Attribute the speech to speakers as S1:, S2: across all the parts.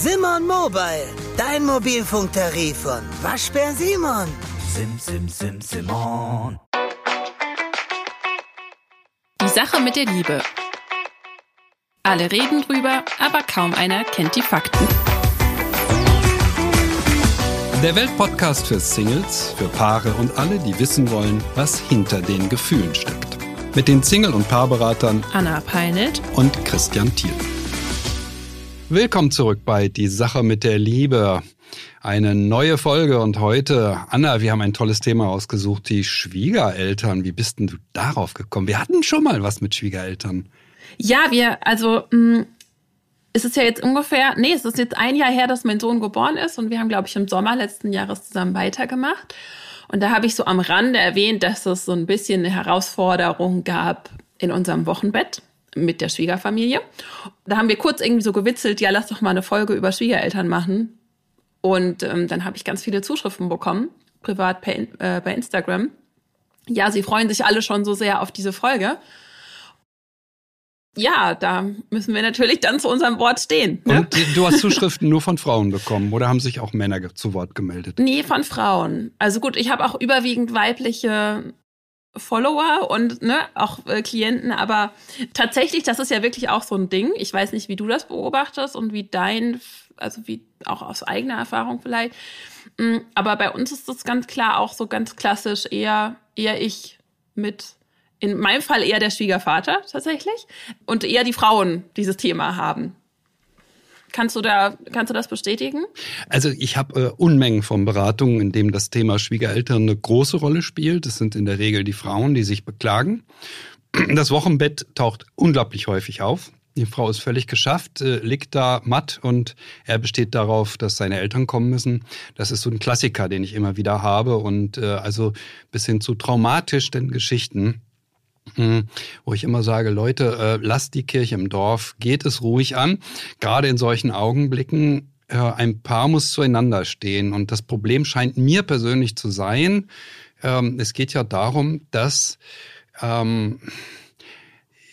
S1: Simon Mobile, dein Mobilfunktarif von Waschbär Simon.
S2: Sim, sim, sim, Simon.
S3: Die Sache mit der Liebe. Alle reden drüber, aber kaum einer kennt die Fakten.
S4: Der Weltpodcast für Singles, für Paare und alle, die wissen wollen, was hinter den Gefühlen steckt. Mit den Single- und Paarberatern
S3: Anna Peinelt
S4: und Christian Thiel. Willkommen zurück bei Die Sache mit der Liebe. Eine neue Folge und heute, Anna, wir haben ein tolles Thema ausgesucht, die Schwiegereltern. Wie bist denn du darauf gekommen? Wir hatten schon mal was mit Schwiegereltern.
S3: Ja, wir, also, mh, es ist ja jetzt ungefähr, nee, es ist jetzt ein Jahr her, dass mein Sohn geboren ist und wir haben, glaube ich, im Sommer letzten Jahres zusammen weitergemacht. Und da habe ich so am Rande erwähnt, dass es so ein bisschen eine Herausforderung gab in unserem Wochenbett mit der Schwiegerfamilie. Da haben wir kurz irgendwie so gewitzelt, ja, lass doch mal eine Folge über Schwiegereltern machen. Und ähm, dann habe ich ganz viele Zuschriften bekommen, privat per, äh, bei Instagram. Ja, sie freuen sich alle schon so sehr auf diese Folge. Ja, da müssen wir natürlich dann zu unserem Wort stehen.
S4: Ne? Und du hast Zuschriften nur von Frauen bekommen oder haben sich auch Männer zu Wort gemeldet?
S3: Nee, von Frauen. Also gut, ich habe auch überwiegend weibliche Follower und ne, auch äh, Klienten, aber tatsächlich, das ist ja wirklich auch so ein Ding. Ich weiß nicht, wie du das beobachtest und wie dein, also wie auch aus eigener Erfahrung vielleicht. Mm, aber bei uns ist das ganz klar auch so ganz klassisch eher, eher ich mit, in meinem Fall eher der Schwiegervater tatsächlich und eher die Frauen dieses Thema haben. Kannst du da, kannst du das bestätigen?
S4: Also ich habe äh, Unmengen von Beratungen, in dem das Thema Schwiegereltern eine große Rolle spielt. Das sind in der Regel die Frauen, die sich beklagen. Das Wochenbett taucht unglaublich häufig auf. Die Frau ist völlig geschafft, äh, liegt da matt und er besteht darauf, dass seine Eltern kommen müssen. Das ist so ein Klassiker, den ich immer wieder habe und äh, also bis hin zu traumatischen Geschichten hm, wo ich immer sage, Leute, äh, lasst die Kirche im Dorf, geht es ruhig an. Gerade in solchen Augenblicken, äh, ein Paar muss zueinander stehen. Und das Problem scheint mir persönlich zu sein, ähm, es geht ja darum, dass ähm,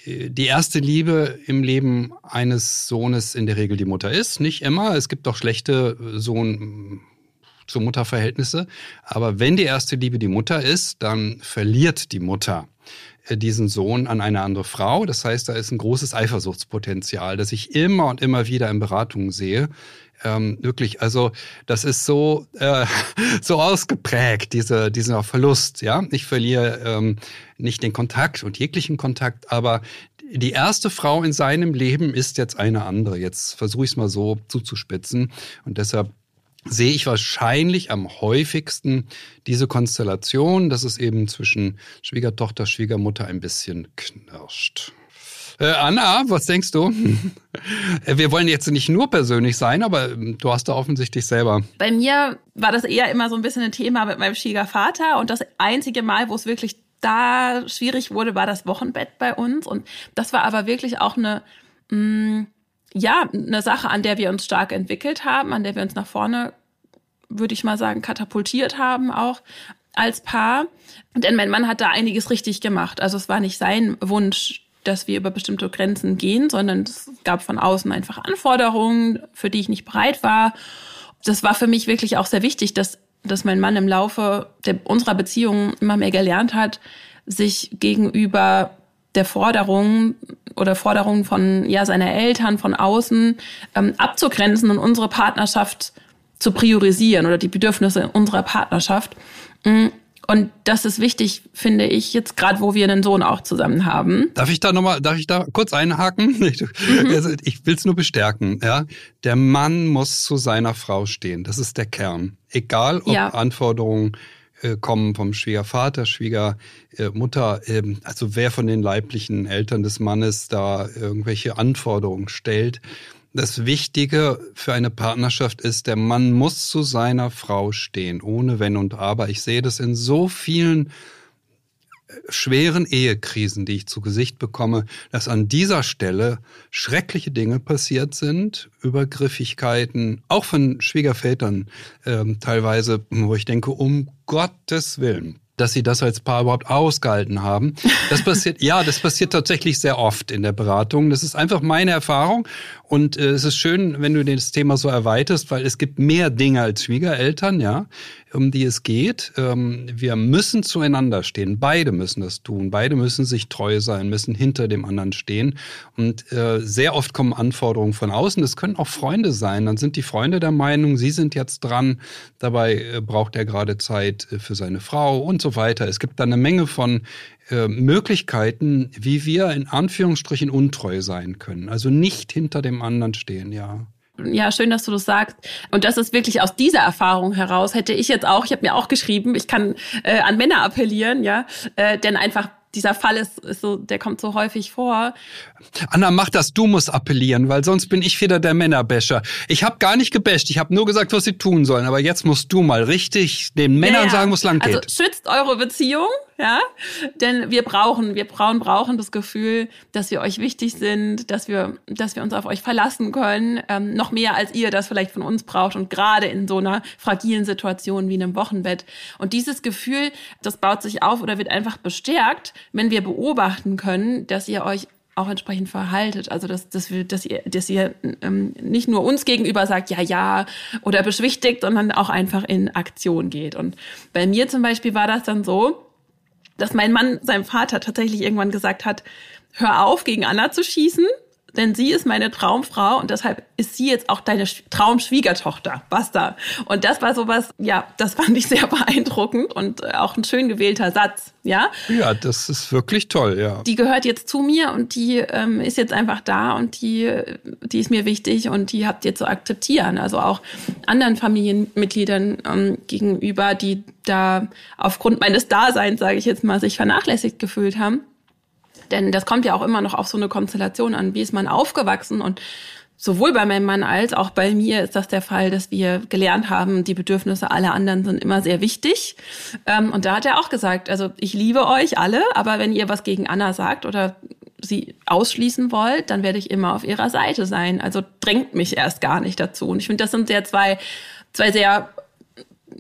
S4: die erste Liebe im Leben eines Sohnes in der Regel die Mutter ist. Nicht immer. Es gibt auch schlechte Sohn- zu Mutterverhältnisse. Aber wenn die erste Liebe die Mutter ist, dann verliert die Mutter äh, diesen Sohn an eine andere Frau. Das heißt, da ist ein großes Eifersuchtspotenzial, das ich immer und immer wieder in Beratungen sehe. Ähm, wirklich, also das ist so äh, so ausgeprägt diese dieser Verlust. Ja, ich verliere ähm, nicht den Kontakt und jeglichen Kontakt, aber die erste Frau in seinem Leben ist jetzt eine andere. Jetzt versuche ich es mal so zuzuspitzen und deshalb sehe ich wahrscheinlich am häufigsten diese Konstellation, dass es eben zwischen Schwiegertochter, Schwiegermutter ein bisschen knirscht. Äh, Anna, was denkst du? Wir wollen jetzt nicht nur persönlich sein, aber ähm, du hast da offensichtlich selber.
S3: Bei mir war das eher immer so ein bisschen ein Thema mit meinem Schwiegervater und das einzige Mal, wo es wirklich da schwierig wurde, war das Wochenbett bei uns und das war aber wirklich auch eine mh, mm, ja, eine Sache, an der wir uns stark entwickelt haben, an der wir uns nach vorne, würde ich mal sagen, katapultiert haben auch als Paar. Denn mein Mann hat da einiges richtig gemacht. Also es war nicht sein Wunsch, dass wir über bestimmte Grenzen gehen, sondern es gab von außen einfach Anforderungen, für die ich nicht bereit war. Das war für mich wirklich auch sehr wichtig, dass, dass mein Mann im Laufe der, unserer Beziehung immer mehr gelernt hat, sich gegenüber der Forderungen oder Forderungen von ja seiner Eltern von außen ähm, abzugrenzen und unsere Partnerschaft zu priorisieren oder die Bedürfnisse unserer Partnerschaft. Mm, und das ist wichtig, finde ich, jetzt gerade, wo wir einen Sohn auch zusammen haben.
S4: Darf ich da nochmal, darf ich da kurz einhaken? Mhm. Also ich will es nur bestärken. Ja, der Mann muss zu seiner Frau stehen. Das ist der Kern. Egal, ob ja. Anforderungen äh, kommen vom Schwiegervater, Schwiegermutter, ähm, also wer von den leiblichen Eltern des Mannes da irgendwelche Anforderungen stellt. Das Wichtige für eine Partnerschaft ist, der Mann muss zu seiner Frau stehen, ohne Wenn und Aber. Ich sehe das in so vielen schweren Ehekrisen, die ich zu Gesicht bekomme, dass an dieser Stelle schreckliche Dinge passiert sind, Übergriffigkeiten, auch von Schwiegervätern ähm, teilweise, wo ich denke, um Gottes Willen, dass sie das als Paar überhaupt ausgehalten haben. Das passiert, ja, das passiert tatsächlich sehr oft in der Beratung. Das ist einfach meine Erfahrung. Und äh, es ist schön, wenn du das Thema so erweiterst, weil es gibt mehr Dinge als Schwiegereltern, ja, um die es geht. Ähm, wir müssen zueinander stehen. Beide müssen das tun. Beide müssen sich treu sein, müssen hinter dem anderen stehen. Und äh, sehr oft kommen Anforderungen von außen. Das können auch Freunde sein. Dann sind die Freunde der Meinung, sie sind jetzt dran. Dabei äh, braucht er gerade Zeit äh, für seine Frau und so weiter. Es gibt da eine Menge von Möglichkeiten, wie wir in Anführungsstrichen untreu sein können. Also nicht hinter dem anderen stehen, ja.
S3: Ja, schön, dass du das sagst. Und das ist wirklich aus dieser Erfahrung heraus, hätte ich jetzt auch, ich habe mir auch geschrieben, ich kann äh, an Männer appellieren, ja, äh, denn einfach dieser Fall ist, ist so, der kommt so häufig vor.
S4: Anna, mach das, du musst appellieren, weil sonst bin ich wieder der Männerbäscher. Ich habe gar nicht gebäscht, ich habe nur gesagt, was sie tun sollen, aber jetzt musst du mal richtig den Männern ja, ja. sagen, wo es lang
S3: geht. Also schützt eure Beziehung, ja, denn wir brauchen, wir Frauen brauchen das Gefühl, dass wir euch wichtig sind, dass wir, dass wir uns auf euch verlassen können, ähm, noch mehr als ihr das vielleicht von uns braucht und gerade in so einer fragilen Situation wie einem Wochenbett. Und dieses Gefühl, das baut sich auf oder wird einfach bestärkt, wenn wir beobachten können, dass ihr euch auch entsprechend verhaltet. Also dass, dass, wir, dass ihr, dass ihr ähm, nicht nur uns gegenüber sagt, ja, ja, oder beschwichtigt, sondern auch einfach in Aktion geht. Und bei mir zum Beispiel war das dann so, dass mein Mann seinem Vater tatsächlich irgendwann gesagt hat, hör auf, gegen Anna zu schießen, denn sie ist meine Traumfrau und deshalb ist sie jetzt auch deine Traumschwiegertochter. Basta. Und das war sowas, ja, das fand ich sehr beeindruckend und äh, auch ein schön gewählter Satz, ja.
S4: Ja, das ist wirklich toll, ja.
S3: Die gehört jetzt zu mir und die ähm, ist jetzt einfach da und die, die ist mir wichtig und die habt ihr zu akzeptieren. Also auch anderen Familienmitgliedern ähm, gegenüber, die da aufgrund meines Daseins, sage ich jetzt mal, sich vernachlässigt gefühlt haben. Denn das kommt ja auch immer noch auf so eine Konstellation an. Wie ist man aufgewachsen? Und sowohl bei meinem Mann als auch bei mir ist das der Fall, dass wir gelernt haben, die Bedürfnisse aller anderen sind immer sehr wichtig. Ähm, und da hat er auch gesagt, also ich liebe euch alle, aber wenn ihr was gegen Anna sagt oder sie ausschließen wollt, dann werde ich immer auf ihrer Seite sein. Also drängt mich erst gar nicht dazu. Und ich finde, das sind sehr zwei, zwei sehr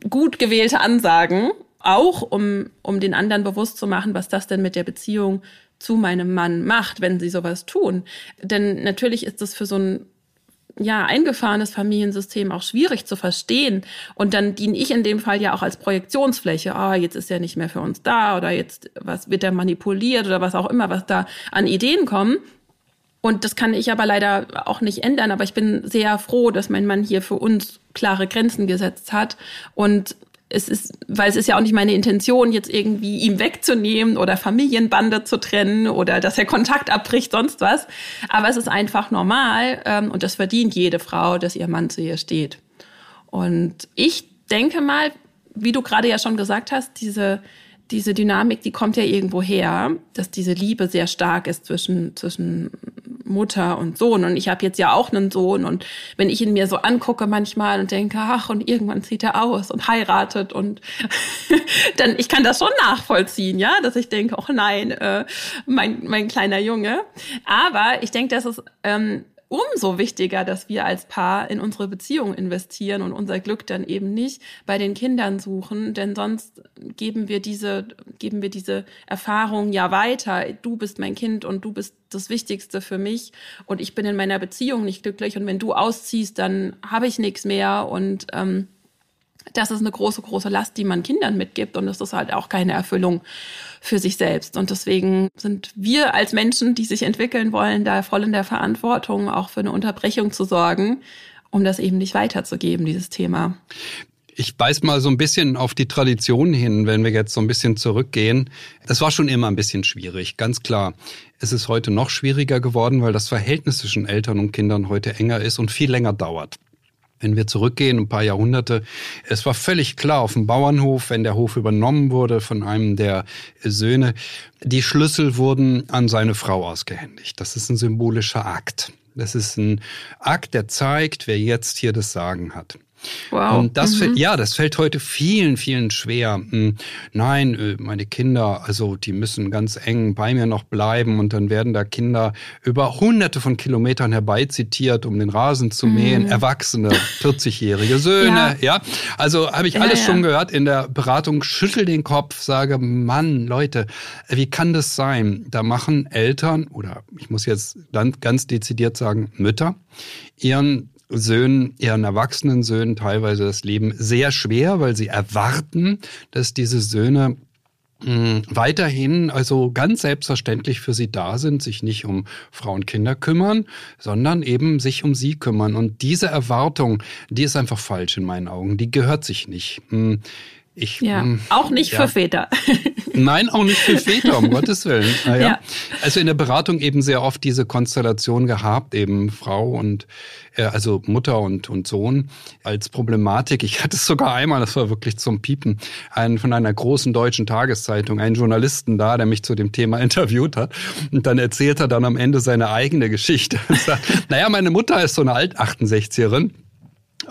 S3: gut gewählte Ansagen, auch um, um den anderen bewusst zu machen, was das denn mit der Beziehung zu meinem Mann macht, wenn sie sowas tun. Denn natürlich ist das für so ein ja, eingefahrenes Familiensystem auch schwierig zu verstehen. Und dann diene ich in dem Fall ja auch als Projektionsfläche. Ah, jetzt ist er nicht mehr für uns da oder jetzt was wird er manipuliert oder was auch immer, was da an Ideen kommen. Und das kann ich aber leider auch nicht ändern. Aber ich bin sehr froh, dass mein Mann hier für uns klare Grenzen gesetzt hat und es ist, weil es ist ja auch nicht meine Intention, jetzt irgendwie ihm wegzunehmen oder Familienbande zu trennen oder dass er Kontakt abbricht, sonst was. Aber es ist einfach normal ähm, und das verdient jede Frau, dass ihr Mann zu ihr steht. Und ich denke mal, wie du gerade ja schon gesagt hast, diese diese Dynamik, die kommt ja irgendwo her, dass diese Liebe sehr stark ist zwischen, zwischen Mutter und Sohn. Und ich habe jetzt ja auch einen Sohn. Und wenn ich ihn mir so angucke manchmal und denke, ach, und irgendwann zieht er aus und heiratet und dann, ich kann das schon nachvollziehen, ja, dass ich denke, ach nein, äh, mein, mein kleiner Junge. Aber ich denke, dass es ähm, umso wichtiger, dass wir als Paar in unsere Beziehung investieren und unser Glück dann eben nicht bei den Kindern suchen, denn sonst geben wir diese, geben wir diese Erfahrung ja weiter. Du bist mein Kind und du bist das Wichtigste für mich. Und ich bin in meiner Beziehung nicht glücklich. Und wenn du ausziehst, dann habe ich nichts mehr. Und ähm, das ist eine große, große Last, die man Kindern mitgibt und das ist halt auch keine Erfüllung für sich selbst. Und deswegen sind wir als Menschen, die sich entwickeln wollen, da voll in der Verantwortung, auch für eine Unterbrechung zu sorgen, um das eben nicht weiterzugeben, dieses Thema.
S4: Ich beiß mal so ein bisschen auf die Tradition hin, wenn wir jetzt so ein bisschen zurückgehen. Es war schon immer ein bisschen schwierig, ganz klar. Es ist heute noch schwieriger geworden, weil das Verhältnis zwischen Eltern und Kindern heute enger ist und viel länger dauert. Wenn wir zurückgehen, ein paar Jahrhunderte, es war völlig klar auf dem Bauernhof, wenn der Hof übernommen wurde von einem der Söhne, die Schlüssel wurden an seine Frau ausgehändigt. Das ist ein symbolischer Akt. Das ist ein Akt, der zeigt, wer jetzt hier das Sagen hat. Wow. Und das mhm. fällt, ja, das fällt heute vielen, vielen schwer. Hm, nein, äh, meine Kinder, also die müssen ganz eng bei mir noch bleiben und dann werden da Kinder über hunderte von Kilometern herbeizitiert, um den Rasen zu mähen. Mhm. Erwachsene, 40-jährige Söhne, ja. ja. Also habe ich alles ja, ja. schon gehört in der Beratung, schüttel den Kopf, sage, Mann, Leute, wie kann das sein? Da machen Eltern oder ich muss jetzt ganz dezidiert sagen, Mütter ihren Söhnen, ihren erwachsenen Söhnen teilweise das Leben sehr schwer, weil sie erwarten, dass diese Söhne hm, weiterhin also ganz selbstverständlich für sie da sind, sich nicht um Frauen und Kinder kümmern, sondern eben sich um sie kümmern. Und diese Erwartung, die ist einfach falsch in meinen Augen. Die gehört sich nicht.
S3: Ich, ja, hm, auch nicht ja. für Väter.
S4: Nein, auch nicht für Väter, um Gottes Willen. Naja. Ja. Also in der Beratung eben sehr oft diese Konstellation gehabt, eben Frau und äh, also Mutter und, und Sohn als Problematik. Ich hatte es sogar einmal, das war wirklich zum Piepen, einen von einer großen deutschen Tageszeitung, einen Journalisten da, der mich zu dem Thema interviewt hat. Und dann erzählt er dann am Ende seine eigene Geschichte. sagt, naja, meine Mutter ist so eine Alt-68erin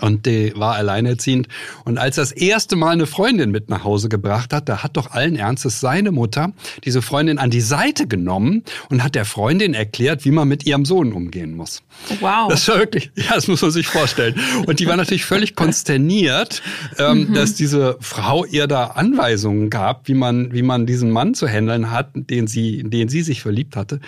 S4: und die war alleinerziehend. Und als das erste Mal eine Freundin mit nach Hause gebracht hat, da hat doch allen Ernstes seine Mutter diese Freundin an die Seite genommen und hat der Freundin erklärt, wie man mit ihrem Sohn umgehen muss.
S3: Wow.
S4: Das war wirklich, ja, das muss man sich vorstellen. Und die war natürlich völlig konsterniert, ähm, mhm. dass diese Frau ihr da Anweisungen gab, wie man, wie man diesen Mann zu handeln hat, den sie, in den sie sich verliebt hatte.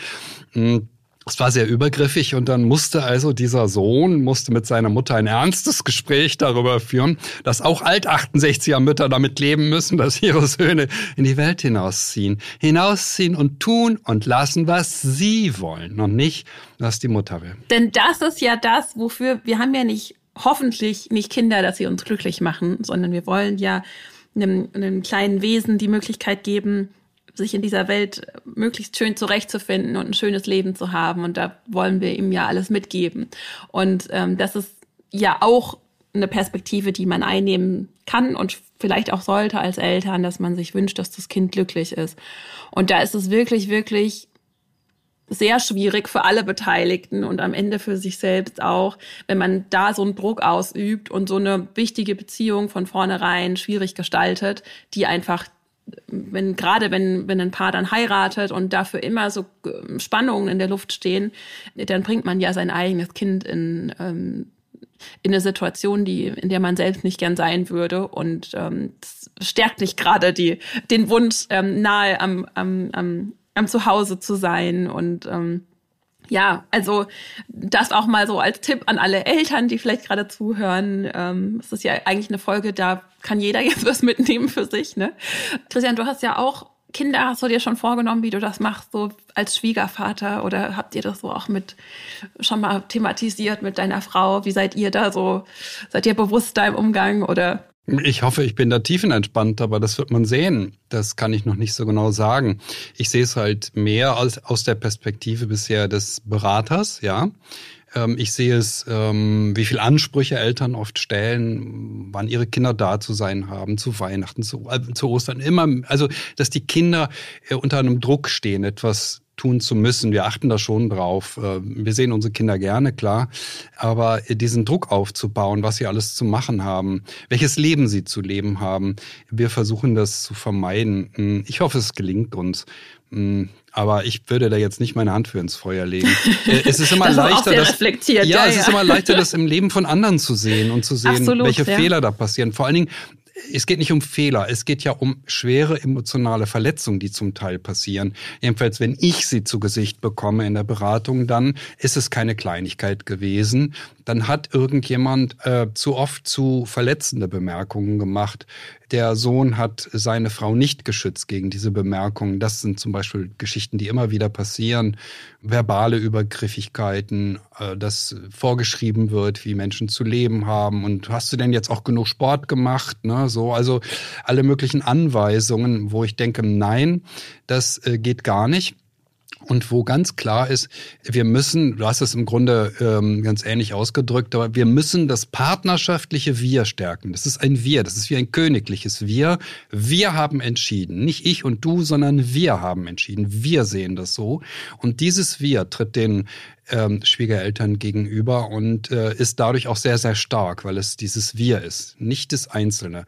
S4: Und es war sehr übergriffig und dann musste also dieser Sohn musste mit seiner Mutter ein ernstes Gespräch darüber führen, dass auch Alt-68er Mütter damit leben müssen, dass ihre Söhne in die Welt hinausziehen. Hinausziehen und tun und lassen, was sie wollen und nicht, was die Mutter will.
S3: Denn das ist ja das, wofür wir haben ja nicht, hoffentlich nicht Kinder, dass sie uns glücklich machen, sondern wir wollen ja einem, einem kleinen Wesen die Möglichkeit geben, sich in dieser Welt möglichst schön zurechtzufinden und ein schönes Leben zu haben. Und da wollen wir ihm ja alles mitgeben. Und ähm, das ist ja auch eine Perspektive, die man einnehmen kann und vielleicht auch sollte als Eltern, dass man sich wünscht, dass das Kind glücklich ist. Und da ist es wirklich, wirklich sehr schwierig für alle Beteiligten und am Ende für sich selbst auch, wenn man da so einen Druck ausübt und so eine wichtige Beziehung von vornherein schwierig gestaltet, die einfach wenn gerade wenn wenn ein Paar dann heiratet und dafür immer so äh, Spannungen in der Luft stehen, dann bringt man ja sein eigenes Kind in ähm, in eine Situation, die in der man selbst nicht gern sein würde. Und ähm, stärkt nicht gerade die den Wunsch ähm, nahe am am am, am Zuhause zu sein. Und ähm, ja, also das auch mal so als Tipp an alle Eltern, die vielleicht gerade zuhören. Ähm, es ist ja eigentlich eine Folge, da kann jeder jetzt was mitnehmen für sich. Ne? Christian, du hast ja auch Kinder. Hast du dir schon vorgenommen, wie du das machst, so als Schwiegervater? Oder habt ihr das so auch mit schon mal thematisiert mit deiner Frau? Wie seid ihr da so? Seid ihr bewusst da im Umgang oder?
S4: Ich hoffe, ich bin da tiefenentspannt, aber das wird man sehen. Das kann ich noch nicht so genau sagen. Ich sehe es halt mehr als aus der Perspektive bisher des Beraters, ja. Ähm, ich sehe es, ähm, wie viel Ansprüche Eltern oft stellen, wann ihre Kinder da zu sein haben, zu Weihnachten, zu, äh, zu Ostern. Immer, also, dass die Kinder äh, unter einem Druck stehen, etwas tun zu müssen. Wir achten da schon drauf. Äh, wir sehen unsere Kinder gerne, klar. Aber diesen Druck aufzubauen, was sie alles zu machen haben, welches Leben sie zu leben haben, wir versuchen das zu vermeiden. Hm, ich hoffe, es gelingt uns. Hm, aber ich würde da jetzt nicht meine Hand für ins Feuer legen. Äh, es ist immer das leichter, das. Ja, ja, es ist immer leichter, das im Leben von anderen zu sehen und zu sehen, Absolut, welche ja. Fehler da passieren. Vor allen Dingen, es geht nicht um Fehler, es geht ja um schwere emotionale Verletzungen, die zum Teil passieren. Jedenfalls, wenn ich sie zu Gesicht bekomme in der Beratung, dann ist es keine Kleinigkeit gewesen. Dann hat irgendjemand äh, zu oft zu verletzende Bemerkungen gemacht. Der Sohn hat seine Frau nicht geschützt gegen diese Bemerkungen. Das sind zum Beispiel Geschichten, die immer wieder passieren. Verbale Übergriffigkeiten, äh, dass vorgeschrieben wird, wie Menschen zu leben haben. Und hast du denn jetzt auch genug Sport gemacht? Ne? So, also alle möglichen Anweisungen, wo ich denke, nein, das äh, geht gar nicht und wo ganz klar ist, wir müssen, du hast es im Grunde ähm, ganz ähnlich ausgedrückt, aber wir müssen das partnerschaftliche Wir stärken. Das ist ein Wir, das ist wie ein königliches Wir. Wir haben entschieden, nicht ich und du, sondern wir haben entschieden. Wir sehen das so. Und dieses Wir tritt den ähm, Schwiegereltern gegenüber und äh, ist dadurch auch sehr, sehr stark, weil es dieses Wir ist, nicht das Einzelne.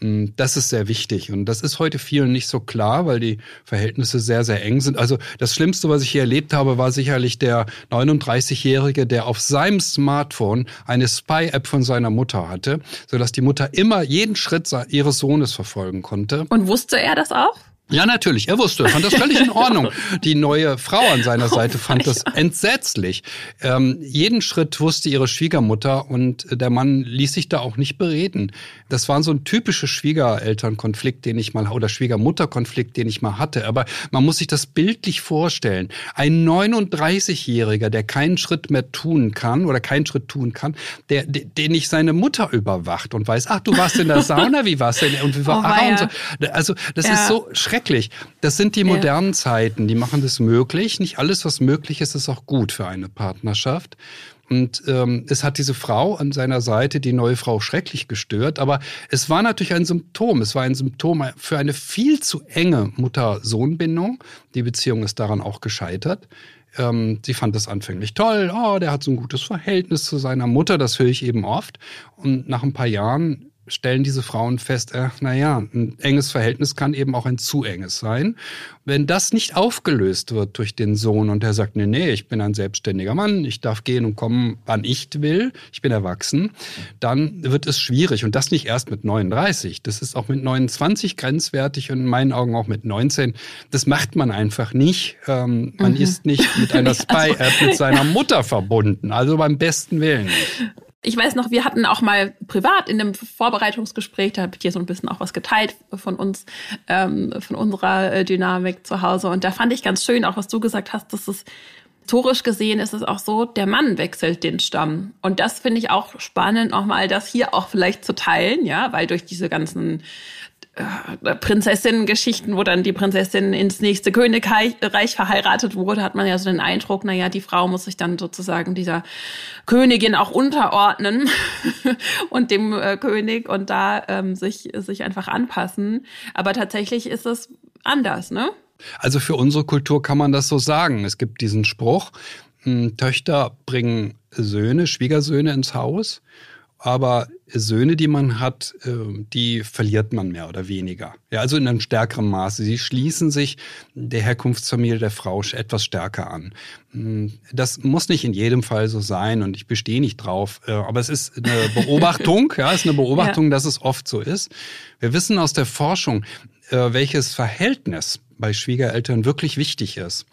S4: Mm, das ist sehr wichtig und das ist heute vielen nicht so klar, weil die Verhältnisse sehr, sehr eng sind. Also das Schlimmste, was ich hier erlebt habe, war sicherlich der 39-Jährige, der auf seinem Smartphone eine Spy-App von seiner Mutter hatte, sodass die Mutter immer jeden Schritt ihres Sohnes verfolgen konnte.
S3: Und wusste er das auch?
S4: Ja, natürlich. Er wusste, fand das völlig in Ordnung. Die neue Frau an seiner Seite fand das entsetzlich. Ähm, jeden Schritt wusste ihre Schwiegermutter und der Mann ließ sich da auch nicht bereden. Das war so ein typischer Schwiegerelternkonflikt, den ich mal, oder Schwiegermutterkonflikt, den ich mal hatte. Aber man muss sich das bildlich vorstellen. Ein 39-Jähriger, der keinen Schritt mehr tun kann oder keinen Schritt tun kann, der, den nicht seine Mutter überwacht und weiß, ach, du warst in der Sauna, wie war's denn? Und wie war, oh, ah, und so. Also, das ja. ist so schrecklich schrecklich. Das sind die modernen ja. Zeiten, die machen das möglich. Nicht alles, was möglich ist, ist auch gut für eine Partnerschaft. Und ähm, es hat diese Frau an seiner Seite, die neue Frau, schrecklich gestört. Aber es war natürlich ein Symptom. Es war ein Symptom für eine viel zu enge Mutter-Sohn-Bindung. Die Beziehung ist daran auch gescheitert. Ähm, sie fand das anfänglich toll. Oh, der hat so ein gutes Verhältnis zu seiner Mutter. Das höre ich eben oft. Und nach ein paar Jahren stellen diese Frauen fest, äh, naja, ein enges Verhältnis kann eben auch ein zu enges sein. Wenn das nicht aufgelöst wird durch den Sohn und der sagt, nee, nee, ich bin ein selbstständiger Mann, ich darf gehen und kommen, wann ich will, ich bin erwachsen, dann wird es schwierig. Und das nicht erst mit 39, das ist auch mit 29 grenzwertig und in meinen Augen auch mit 19. Das macht man einfach nicht. Ähm, man mhm. ist nicht mit einer Spy-App mit seiner Mutter verbunden, also beim besten Willen.
S3: Ich weiß noch, wir hatten auch mal privat in einem Vorbereitungsgespräch, da habe ich dir so ein bisschen auch was geteilt von uns, ähm, von unserer äh, Dynamik zu Hause. Und da fand ich ganz schön, auch was du gesagt hast, dass es historisch gesehen ist es auch so, der Mann wechselt den Stamm. Und das finde ich auch spannend, nochmal das hier auch vielleicht zu teilen, ja, weil durch diese ganzen äh, Prinzessinnen-Geschichten, wo dann die Prinzessin ins nächste Königreich verheiratet wurde, hat man ja so den Eindruck, na ja, die Frau muss sich dann sozusagen dieser Königin auch unterordnen und dem äh, König und da ähm, sich, sich einfach anpassen. Aber tatsächlich ist es anders, ne?
S4: Also für unsere Kultur kann man das so sagen. Es gibt diesen Spruch, hm, Töchter bringen Söhne, Schwiegersöhne ins Haus aber Söhne, die man hat, äh, die verliert man mehr oder weniger. Ja, also in einem stärkeren Maße. Sie schließen sich der Herkunftsfamilie der Frau etwas stärker an. Hm, das muss nicht in jedem Fall so sein und ich bestehe nicht drauf. Äh, aber es ist eine Beobachtung, ja, es ist eine Beobachtung, ja. dass es oft so ist. Wir wissen aus der Forschung, welches Verhältnis bei Schwiegereltern wirklich wichtig ist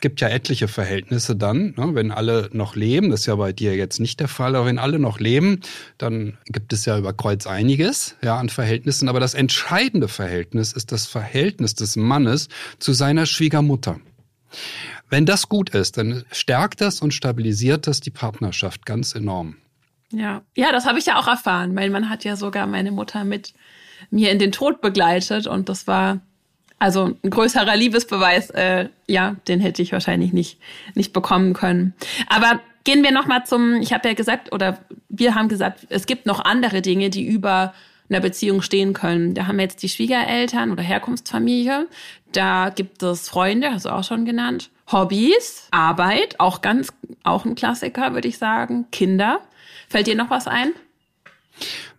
S4: gibt ja etliche Verhältnisse dann, ne, wenn alle noch leben. Das ist ja bei dir jetzt nicht der Fall, aber wenn alle noch leben, dann gibt es ja über Kreuz einiges ja, an Verhältnissen. Aber das entscheidende Verhältnis ist das Verhältnis des Mannes zu seiner Schwiegermutter. Wenn das gut ist, dann stärkt das und stabilisiert das die Partnerschaft ganz enorm.
S3: Ja, ja, das habe ich ja auch erfahren. Mein Mann hat ja sogar meine Mutter mit mir in den Tod begleitet und das war also ein größerer Liebesbeweis, äh, ja, den hätte ich wahrscheinlich nicht, nicht bekommen können. Aber gehen wir nochmal zum, ich habe ja gesagt, oder wir haben gesagt, es gibt noch andere Dinge, die über einer Beziehung stehen können. Da haben wir jetzt die Schwiegereltern oder Herkunftsfamilie. Da gibt es Freunde, hast du auch schon genannt. Hobbys, Arbeit, auch ganz, auch ein Klassiker, würde ich sagen. Kinder. Fällt dir noch was ein?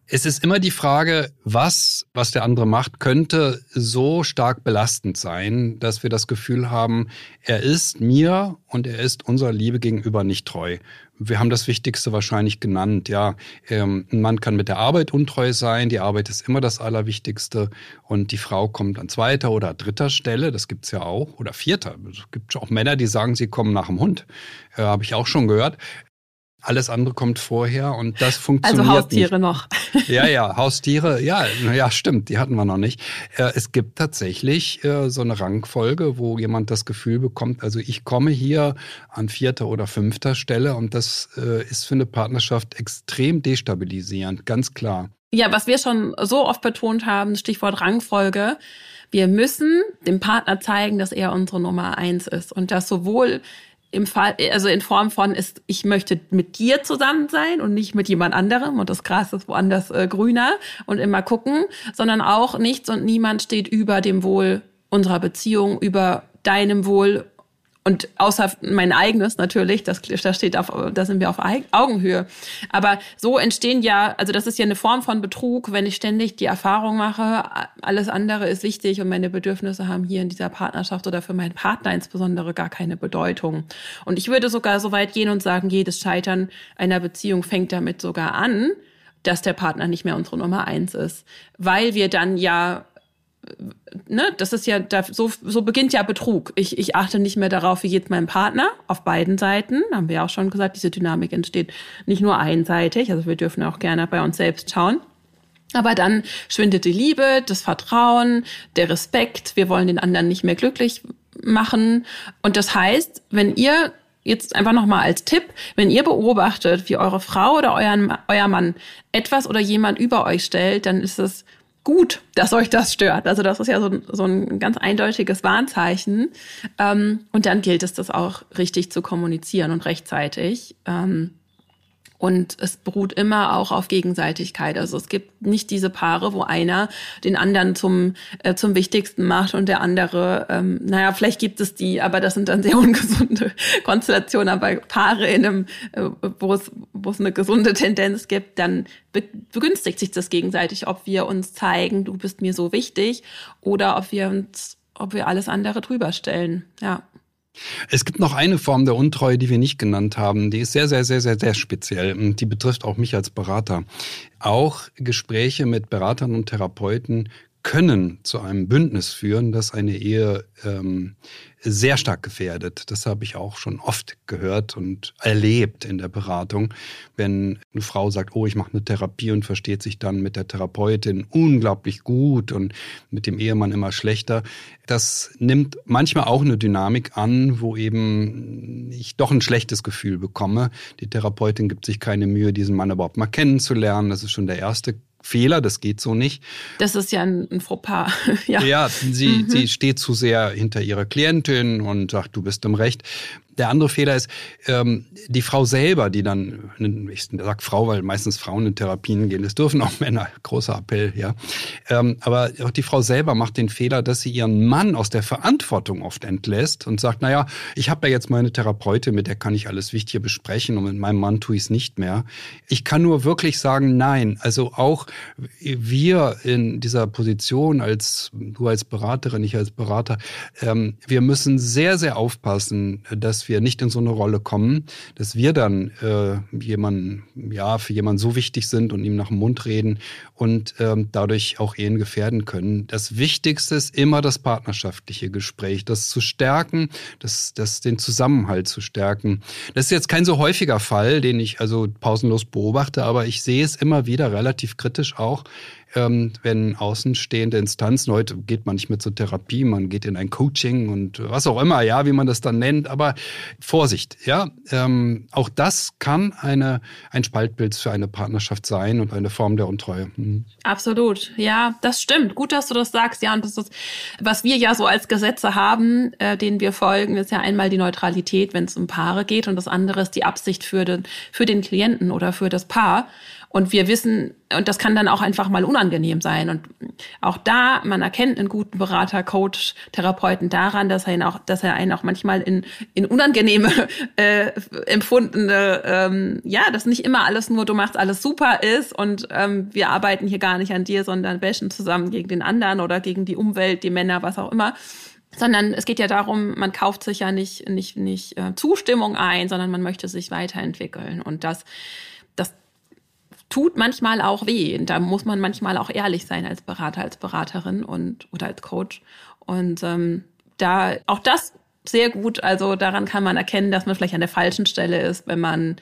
S4: Es ist immer die Frage, was, was der andere macht, könnte so stark belastend sein, dass wir das Gefühl haben, er ist mir und er ist unserer Liebe gegenüber nicht treu. Wir haben das Wichtigste wahrscheinlich genannt. Ja, ähm, ein Mann kann mit der Arbeit untreu sein. Die Arbeit ist immer das Allerwichtigste. Und die Frau kommt an zweiter oder dritter Stelle. Das gibt's ja auch. Oder vierter. Es gibt auch Männer, die sagen, sie kommen nach dem Hund. Äh, Habe ich auch schon gehört. Alles andere kommt vorher und das funktioniert
S3: Also Haustiere
S4: nicht.
S3: noch.
S4: Ja, ja, Haustiere, ja, ja, stimmt, die hatten wir noch nicht. Äh, es gibt tatsächlich äh, so eine Rangfolge, wo jemand das Gefühl bekommt, also ich komme hier an vierter oder fünfter Stelle und das äh, ist für eine Partnerschaft extrem destabilisierend, ganz klar.
S3: Ja, was wir schon so oft betont haben, Stichwort Rangfolge, wir müssen dem Partner zeigen, dass er unsere Nummer eins ist und das sowohl im Fall, also in Form von ist, ich möchte mit dir zusammen sein und nicht mit jemand anderem und das Gras ist woanders äh, grüner und immer gucken, sondern auch nichts und niemand steht über dem Wohl unserer Beziehung, über deinem Wohl und außer mein eigenes natürlich, das, das steht auf, da sind wir auf Augenhöhe. Aber so entstehen ja, also das ist ja eine Form von Betrug, wenn ich ständig die Erfahrung mache, alles andere ist wichtig und meine Bedürfnisse haben hier in dieser Partnerschaft oder für meinen Partner insbesondere gar keine Bedeutung. Und ich würde sogar so weit gehen und sagen, jedes Scheitern einer Beziehung fängt damit sogar an, dass der Partner nicht mehr unsere Nummer eins ist, weil wir dann ja ne, das ist ja, so, so beginnt ja Betrug. Ich, ich achte nicht mehr darauf, wie geht mein Partner auf beiden Seiten. Haben wir ja auch schon gesagt, diese Dynamik entsteht nicht nur einseitig. Also wir dürfen auch gerne bei uns selbst schauen. Aber dann schwindet die Liebe, das Vertrauen, der Respekt. Wir wollen den anderen nicht mehr glücklich machen. Und das heißt, wenn ihr jetzt einfach nochmal als Tipp, wenn ihr beobachtet, wie eure Frau oder euer, euer Mann etwas oder jemand über euch stellt, dann ist es gut, dass euch das stört. Also das ist ja so, so ein ganz eindeutiges Warnzeichen. Ähm, und dann gilt es, das auch richtig zu kommunizieren und rechtzeitig. Ähm, und es beruht immer auch auf Gegenseitigkeit. Also es gibt nicht diese Paare, wo einer den anderen zum, äh, zum Wichtigsten macht und der andere, ähm, naja, vielleicht gibt es die, aber das sind dann sehr ungesunde Konstellationen. Aber Paare in einem, äh, wo es, wo es eine gesunde Tendenz gibt, dann be begünstigt sich das gegenseitig, ob wir uns zeigen, du bist mir so wichtig, oder ob wir uns, ob wir alles andere drüber stellen. Ja.
S4: Es gibt noch eine Form der Untreue, die wir nicht genannt haben. Die ist sehr, sehr, sehr, sehr, sehr speziell. Und die betrifft auch mich als Berater. Auch Gespräche mit Beratern und Therapeuten können zu einem Bündnis führen, das eine Ehe ähm, sehr stark gefährdet. Das habe ich auch schon oft gehört und erlebt in der Beratung. Wenn eine Frau sagt, oh, ich mache eine Therapie und versteht sich dann mit der Therapeutin unglaublich gut und mit dem Ehemann immer schlechter. Das nimmt manchmal auch eine Dynamik an, wo eben ich doch ein schlechtes Gefühl bekomme. Die Therapeutin gibt sich keine Mühe, diesen Mann überhaupt mal kennenzulernen. Das ist schon der erste Fehler, das geht so nicht.
S3: Das ist ja ein, ein Fauxpas.
S4: ja. ja, sie, mhm. sie steht zu sehr hinter ihrer Klientin und sagt, du bist im Recht. Der andere Fehler ist, ähm, die Frau selber, die dann, ich sag Frau, weil meistens Frauen in Therapien gehen, das dürfen auch Männer, großer Appell, ja. Ähm, aber auch die Frau selber macht den Fehler, dass sie ihren Mann aus der Verantwortung oft entlässt und sagt, naja, ich habe ja jetzt meine Therapeutin, mit der kann ich alles Wichtige besprechen und mit meinem Mann tue ich es nicht mehr. Ich kann nur wirklich sagen, nein. Also auch wir in dieser Position als, du als Beraterin, ich als Berater, ähm, wir müssen sehr, sehr aufpassen, dass wir nicht in so eine Rolle kommen, dass wir dann äh, jemanden, ja, für jemanden so wichtig sind und ihm nach dem Mund reden und ähm, dadurch auch Ehen gefährden können. Das Wichtigste ist immer das partnerschaftliche Gespräch, das zu stärken, das, das den Zusammenhalt zu stärken. Das ist jetzt kein so häufiger Fall, den ich also pausenlos beobachte, aber ich sehe es immer wieder relativ kritisch auch, ähm, wenn außenstehende Instanzen, heute geht man nicht mehr zur Therapie, man geht in ein Coaching und was auch immer, ja, wie man das dann nennt, aber Vorsicht, ja, ähm, auch das kann eine, ein Spaltbild für eine Partnerschaft sein und eine Form der Untreue.
S3: Mhm. Absolut, ja, das stimmt. Gut, dass du das sagst, ja, und das ist, was wir ja so als Gesetze haben, äh, denen wir folgen, ist ja einmal die Neutralität, wenn es um Paare geht und das andere ist die Absicht für den, für den Klienten oder für das Paar. Und wir wissen, und das kann dann auch einfach mal unangenehm sein. Und auch da, man erkennt einen guten Berater, Coach, Therapeuten daran, dass er ihn auch, dass er einen auch manchmal in, in unangenehme äh, empfundene, ähm, ja, dass nicht immer alles nur du machst alles super ist und ähm, wir arbeiten hier gar nicht an dir, sondern bashen zusammen gegen den anderen oder gegen die Umwelt, die Männer, was auch immer sondern es geht ja darum, man kauft sich ja nicht nicht nicht äh, Zustimmung ein, sondern man möchte sich weiterentwickeln und das tut manchmal auch weh. Und da muss man manchmal auch ehrlich sein als Berater, als Beraterin und oder als Coach. Und ähm, da auch das sehr gut. Also daran kann man erkennen, dass man vielleicht an der falschen Stelle ist, wenn man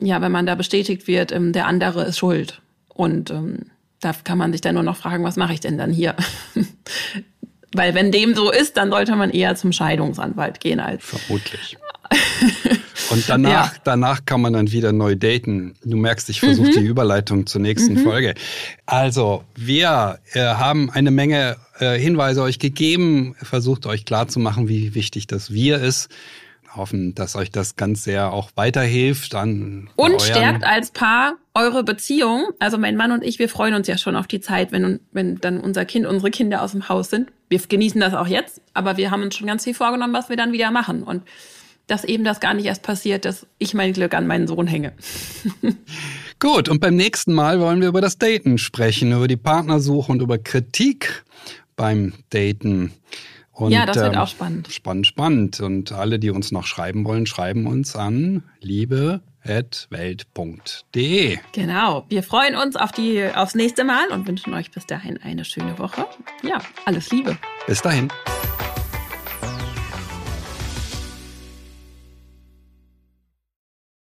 S3: ja, wenn man da bestätigt wird, ähm, der andere ist schuld. Und ähm, da kann man sich dann nur noch fragen, was mache ich denn dann hier? Weil wenn dem so ist, dann sollte man eher zum Scheidungsanwalt gehen als.
S4: Vermutlich. Und danach, ja. danach kann man dann wieder neu daten. Du merkst, ich versuche mhm. die Überleitung zur nächsten mhm. Folge. Also, wir äh, haben eine Menge äh, Hinweise euch gegeben, versucht euch klarzumachen, wie wichtig das Wir ist. hoffen, dass euch das ganz sehr auch weiterhilft an
S3: und stärkt als Paar eure Beziehung. Also mein Mann und ich, wir freuen uns ja schon auf die Zeit, wenn wenn dann unser Kind, unsere Kinder aus dem Haus sind. Wir genießen das auch jetzt, aber wir haben uns schon ganz viel vorgenommen, was wir dann wieder machen und dass eben das gar nicht erst passiert, dass ich mein Glück an meinen Sohn hänge.
S4: Gut, und beim nächsten Mal wollen wir über das Daten sprechen, über die Partnersuche und über Kritik beim Daten. Und,
S3: ja, das wird ähm, auch spannend.
S4: Spannend, spannend. Und alle, die uns noch schreiben wollen, schreiben uns an liebe.welt.de.
S3: Genau. Wir freuen uns auf die, aufs nächste Mal und wünschen euch bis dahin eine schöne Woche. Ja, alles Liebe.
S4: Bis dahin.